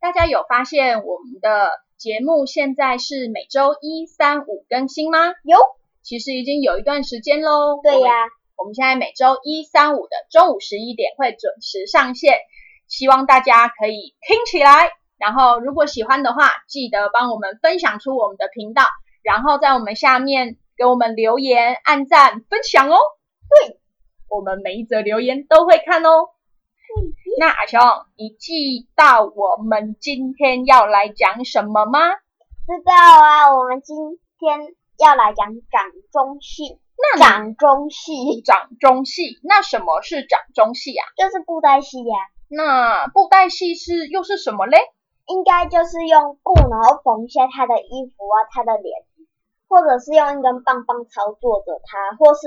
大家有发现我们的节目现在是每周一、三、五更新吗？有，其实已经有一段时间喽。对呀，我们现在每周一、三、五的中午十一点会准时上线，希望大家可以听起来。然后如果喜欢的话，记得帮我们分享出我们的频道，然后在我们下面给我们留言、按赞、分享哦。对，我们每一则留言都会看哦。那阿雄，你记到我们今天要来讲什么吗？知道啊，我们今天要来讲掌中戏。那掌中戏，掌中戏，那什么是掌中戏啊？就是布袋戏呀。那布袋戏是又是什么嘞？应该就是用布，然后缝一下他的衣服啊，他的脸，或者是用一根棒棒操作着他，或是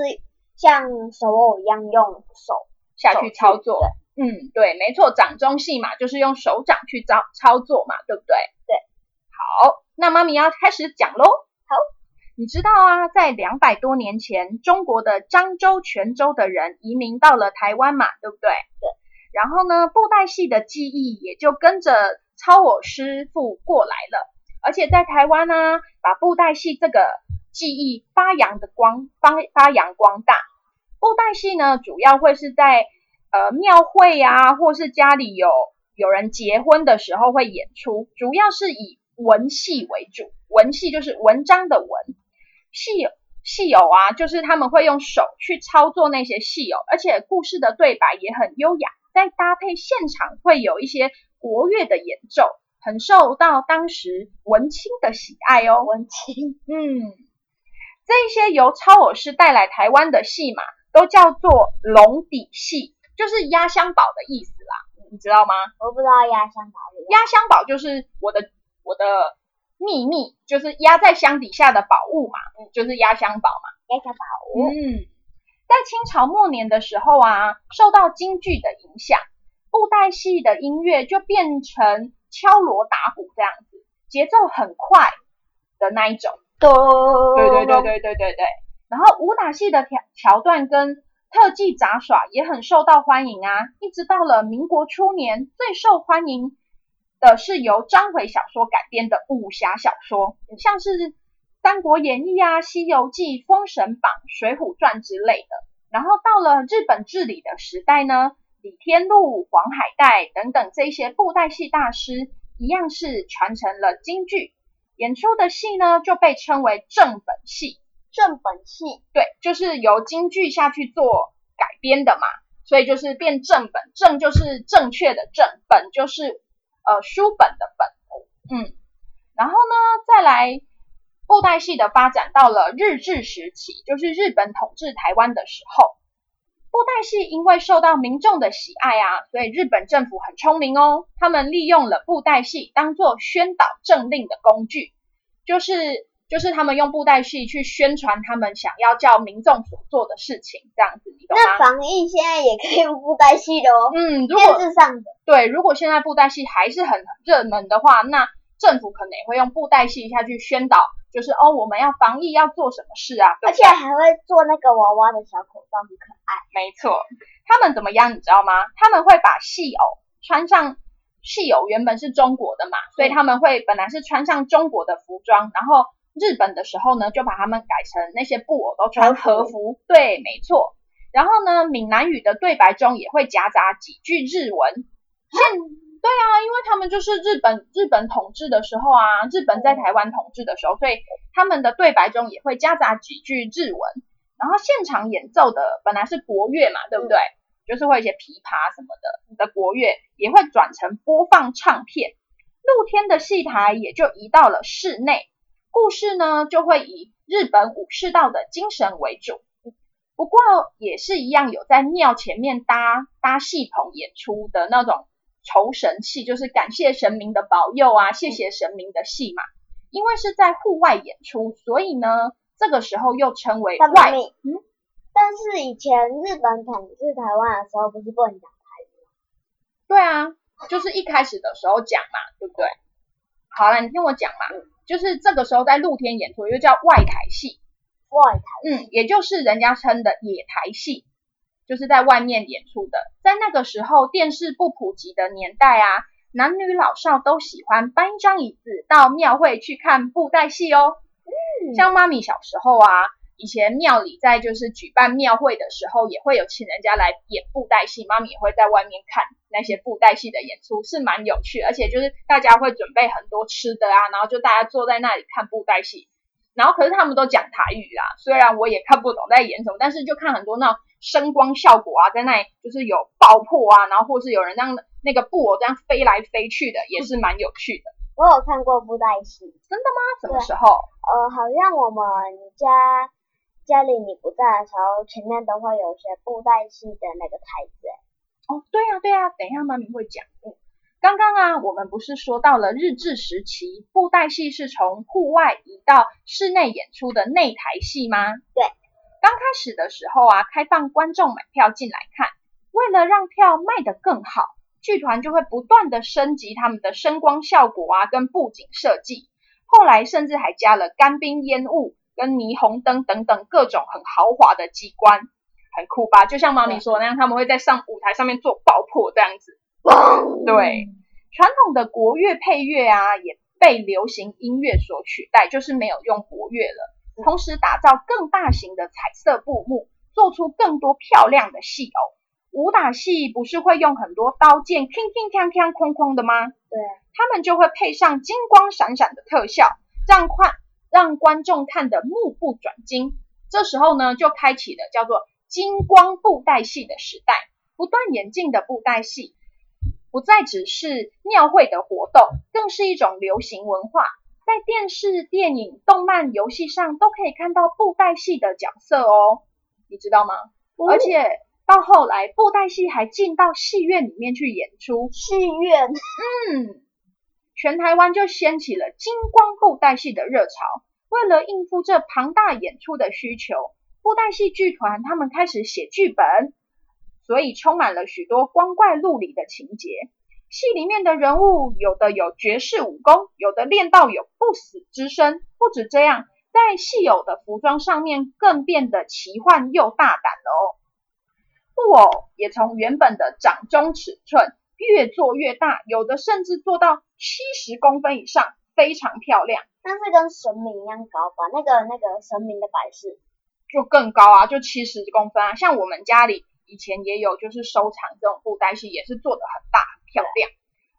像手偶一样用手下去操作。嗯，对，没错，掌中戏嘛，就是用手掌去操操作嘛，对不对？对。好，那妈咪要开始讲喽。好，你知道啊，在两百多年前，中国的漳州、泉州的人移民到了台湾嘛，对不对？对。然后呢，布袋戏的技艺也就跟着操我师傅过来了，而且在台湾呢，把布袋戏这个技艺发扬的光发发扬光大。布袋戏呢，主要会是在呃，庙会呀，或是家里有有人结婚的时候会演出，主要是以文戏为主。文戏就是文章的文，戏戏偶啊，就是他们会用手去操作那些戏偶，而且故事的对白也很优雅，再搭配现场会有一些国乐的演奏，很受到当时文青的喜爱哦。文青，嗯，这一些由超偶师带来台湾的戏码，都叫做龙底戏。就是压箱宝的意思啦，你知道吗？我不知道压箱宝。压箱宝就是我的我的秘密，就是压在箱底下的宝物嘛，就是压箱宝嘛。压箱宝。嗯，在清朝末年的时候啊，受到京剧的影响，布袋戏的音乐就变成敲锣打鼓这样子，节奏很快的那一种。对对对对对对对。然后武打戏的桥桥段跟特技杂耍也很受到欢迎啊！一直到了民国初年，最受欢迎的是由章回小说改编的武侠小说，像是《三国演义》啊、《西游记》、《封神榜》、《水浒传》之类的。然后到了日本治理的时代呢，李天禄、黄海岱等等这些布袋戏大师，一样是传承了京剧，演出的戏呢就被称为正本戏。正本戏对，就是由京剧下去做改编的嘛，所以就是变正本，正就是正确的正，本就是呃书本的本，嗯，然后呢，再来布袋戏的发展到了日治时期，就是日本统治台湾的时候，布袋戏因为受到民众的喜爱啊，所以日本政府很聪明哦，他们利用了布袋戏当做宣导政令的工具，就是。就是他们用布袋戏去宣传他们想要叫民众所做的事情，这样子，你懂吗？那防疫现在也可以用布袋戏的哦。嗯，电视上的。对，如果现在布袋戏还是很热门的话，那政府可能也会用布袋戏下去宣导，就是哦，我们要防疫要做什么事啊？而且还会做那个娃娃的小口罩，很可爱。没错，他们怎么样，你知道吗？他们会把戏偶穿上，戏偶原本是中国的嘛，所以他们会本来是穿上中国的服装，然后。日本的时候呢，就把他们改成那些布偶都穿和服，对，没错。然后呢，闽南语的对白中也会夹杂几句日文。现对啊，因为他们就是日本日本统治的时候啊，日本在台湾统治的时候，所以他们的对白中也会夹杂几句日文。然后现场演奏的本来是国乐嘛，对不对？就是会一些琵琶什么的的国乐，也会转成播放唱片。露天的戏台也就移到了室内，故事呢就会以日本武士道的精神为主。不过也是一样，有在庙前面搭搭戏棚演出的那种酬神戏，就是感谢神明的保佑啊，谢谢神明的戏嘛。因为是在户外演出，所以呢，这个时候又称为外。嗯，但是以前日本统治台湾的时候，不是不能讲台语吗？对啊，就是一开始的时候讲嘛，对不对？好了，你听我讲嘛，就是这个时候在露天演出，又叫外台戏。外台，嗯，也就是人家称的野台戏，就是在外面演出的。在那个时候，电视不普及的年代啊，男女老少都喜欢搬一张椅子到庙会去看布袋戏哦。嗯，像妈咪小时候啊，以前庙里在就是举办庙会的时候，也会有请人家来演布袋戏，妈咪也会在外面看那些布袋戏的演出，是蛮有趣，而且就是大家会准备很多吃的啊，然后就大家坐在那里看布袋戏。然后可是他们都讲台语啦，虽然我也看不懂在演什么，但是就看很多那种声光效果啊，在那里就是有爆破啊，然后或是有人让那个布偶这样飞来飞去的，也是蛮有趣的。我有看过布袋戏，真的吗？什么时候？呃，好像我们家家里你不在的时候，前面都会有些布袋戏的那个台子。哦，对呀对呀，等一下妈咪会讲。嗯。刚刚啊，我们不是说到了日治时期，布袋戏是从户外移到室内演出的内台戏吗？对，刚开始的时候啊，开放观众买票进来看，为了让票卖得更好，剧团就会不断的升级他们的声光效果啊，跟布景设计。后来甚至还加了干冰烟雾跟霓虹灯等等各种很豪华的机关，很酷吧？就像妈咪说那样，他们会在上舞台上面做爆破这样子。对，传统的国乐配乐啊，也被流行音乐所取代，就是没有用国乐了。同时打造更大型的彩色布幕，做出更多漂亮的戏偶。武打戏不是会用很多刀剑，铿铿锵锵哐哐的吗？对，他们就会配上金光闪闪的特效，让观让观众看得目不转睛。这时候呢，就开启了叫做金光布袋戏的时代，不断演进的布袋戏。不再只是庙会的活动，更是一种流行文化，在电视、电影、动漫、游戏上都可以看到布袋戏的角色哦，你知道吗？而且到后来，布袋戏还进到戏院里面去演出。戏院，嗯，全台湾就掀起了金光布袋戏的热潮。为了应付这庞大演出的需求，布袋戏剧团他们开始写剧本。所以充满了许多光怪陆离的情节。戏里面的人物有的有绝世武功，有的练到有不死之身。不止这样，在戏友的服装上面更变得奇幻又大胆了哦。布偶也从原本的掌中尺寸越做越大，有的甚至做到七十公分以上，非常漂亮。但是跟神明一样高吧？那个那个神明的摆饰就更高啊，就七十公分啊。像我们家里。以前也有，就是收藏这种布袋戏，也是做的很大很漂亮。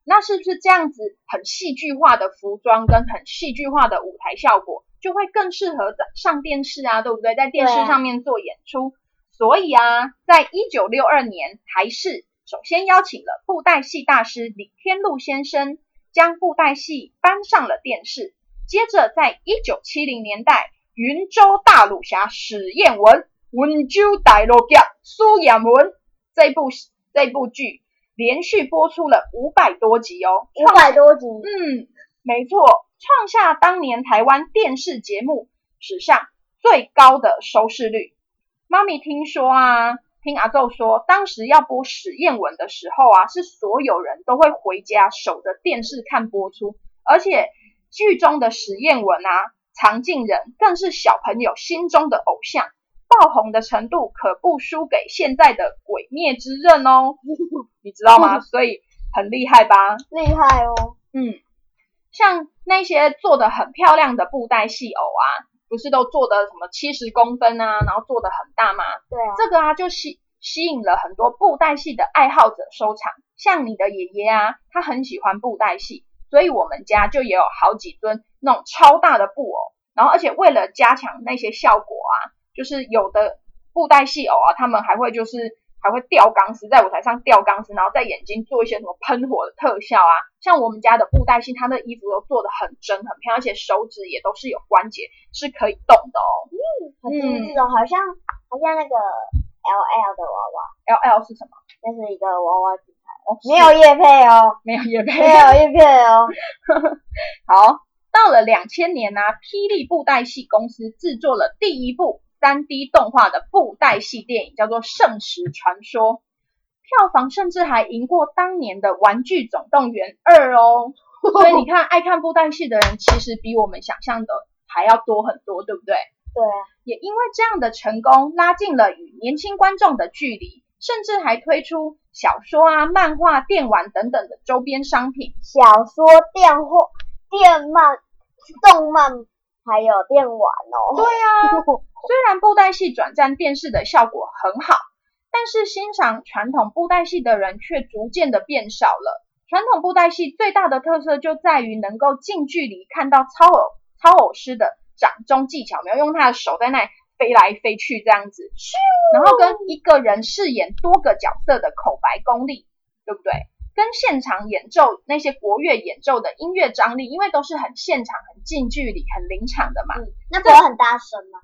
那是不是这样子很戏剧化的服装跟很戏剧化的舞台效果，就会更适合在上电视啊，对不对？在电视上面做演出。所以啊，在一九六二年，台视首先邀请了布袋戏大师李天禄先生，将布袋戏搬上了电视。接着，在一九七零年代，云州大鲁侠史艳文。温州大陆侠苏演文这部这部剧连续播出了五百多集哦，五百多集，嗯，没错，创下当年台湾电视节目史上最高的收视率。妈咪听说啊，听阿宙说，当时要播史艳文的时候啊，是所有人都会回家守着电视看播出，而且剧中的史艳文啊，常静人更是小朋友心中的偶像。爆红的程度可不输给现在的《鬼灭之刃》哦，你知道吗？所以很厉害吧？厉害哦。嗯，像那些做的很漂亮的布袋戏偶啊，不是都做的什么七十公分啊，然后做的很大吗？对啊。这个啊，就吸吸引了很多布袋戏的爱好者收藏。像你的爷爷啊，他很喜欢布袋戏，所以我们家就也有好几尊那种超大的布偶。然后，而且为了加强那些效果啊，就是有的布袋戏偶啊，他们还会就是还会吊钢丝，在舞台上吊钢丝，然后在眼睛做一些什么喷火的特效啊。像我们家的布袋戏，他的衣服都做的很真很漂亮，而且手指也都是有关节，是可以动的哦。嗯，很精致哦，好像好像那个 L L 的娃娃，L L 是什么？那是一个娃娃品牌哦，没有叶配哦，没有叶配，没有叶配哦。好。到了两千年呢，霹雳布袋戏公司制作了第一部三 D 动画的布袋戏电影，叫做《圣石传说》，票房甚至还赢过当年的《玩具总动员二》哦。所以你看，爱看布袋戏的人其实比我们想象的还要多很多，对不对？对。也因为这样的成功，拉近了与年轻观众的距离，甚至还推出小说啊、漫画、电玩等等的周边商品。小说、电话、电漫。动漫还有电玩哦。对啊，虽然布袋戏转战电视的效果很好，但是欣赏传统布袋戏的人却逐渐的变少了。传统布袋戏最大的特色就在于能够近距离看到操偶操偶师的掌中技巧，没有用他的手在那飞来飞去这样子，然后跟一个人饰演多个角色的口白功力，对不对？跟现场演奏那些国乐演奏的音乐张力，因为都是很现场、很近距离、很临场的嘛。嗯，那会很大声吗？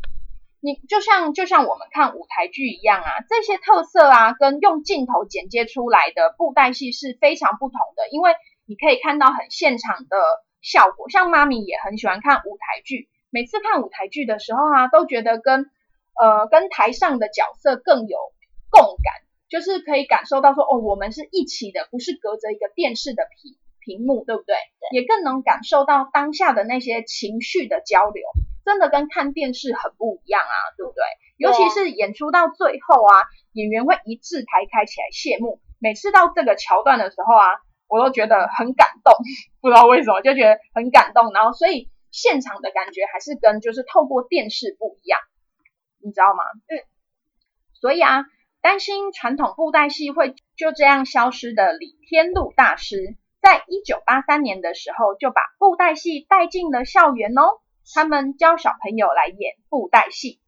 你就像就像我们看舞台剧一样啊，这些特色啊，跟用镜头剪接出来的布袋戏是非常不同的。因为你可以看到很现场的效果，像妈咪也很喜欢看舞台剧，每次看舞台剧的时候啊，都觉得跟呃跟台上的角色更有共感。就是可以感受到说，哦，我们是一起的，不是隔着一个电视的屏屏幕，对不对？也更能感受到当下的那些情绪的交流，真的跟看电视很不一样啊，对不对？尤其是演出到最后啊，演员会一字排开起来谢幕，每次到这个桥段的时候啊，我都觉得很感动，不知道为什么就觉得很感动，然后所以现场的感觉还是跟就是透过电视不一样，你知道吗？嗯，所以啊。担心传统布袋戏会就这样消失的李天禄大师，在一九八三年的时候就把布袋戏带进了校园哦。他们教小朋友来演布袋戏，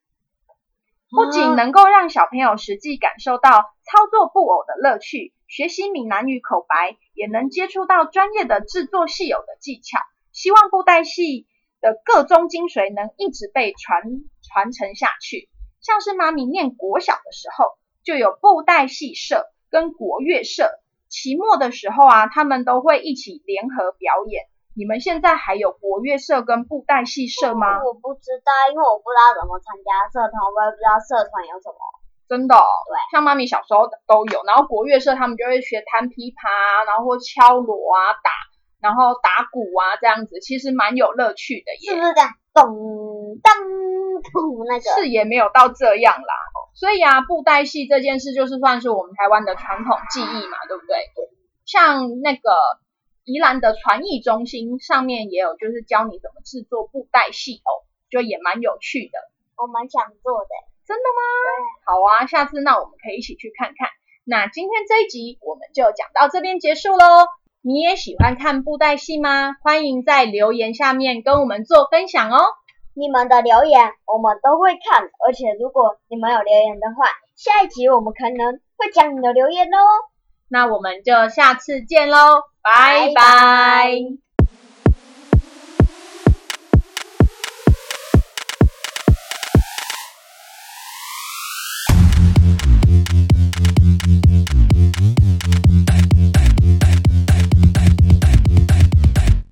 不仅能够让小朋友实际感受到操作布偶的乐趣，学习闽南语口白，也能接触到专业的制作戏偶的技巧。希望布袋戏的各宗精髓能一直被传传承下去。像是妈咪念国小的时候。就有布袋戏社跟国乐社，期末的时候啊，他们都会一起联合表演。你们现在还有国乐社跟布袋戏社吗？我不知道，因为我不知道怎么参加社团，我也不知道社团有什么。真的？对，像妈咪小时候都有。然后国乐社他们就会学弹琵琶，然后或敲锣啊打，然后打鼓啊这样子，其实蛮有乐趣的耶。是不是这样？咚当咚，那个是也没有到这样啦。所以啊，布袋戏这件事就是算是我们台湾的传统技艺嘛，对不对？像那个宜兰的传艺中心上面也有，就是教你怎么制作布袋戏偶，就也蛮有趣的。我蛮想做的。真的吗？好啊，下次那我们可以一起去看看。那今天这一集我们就讲到这边结束喽。你也喜欢看布袋戏吗？欢迎在留言下面跟我们做分享哦。你们的留言我们都会看，而且如果你们有留言的话，下一集我们可能会讲你的留言哦。那我们就下次见喽，拜拜。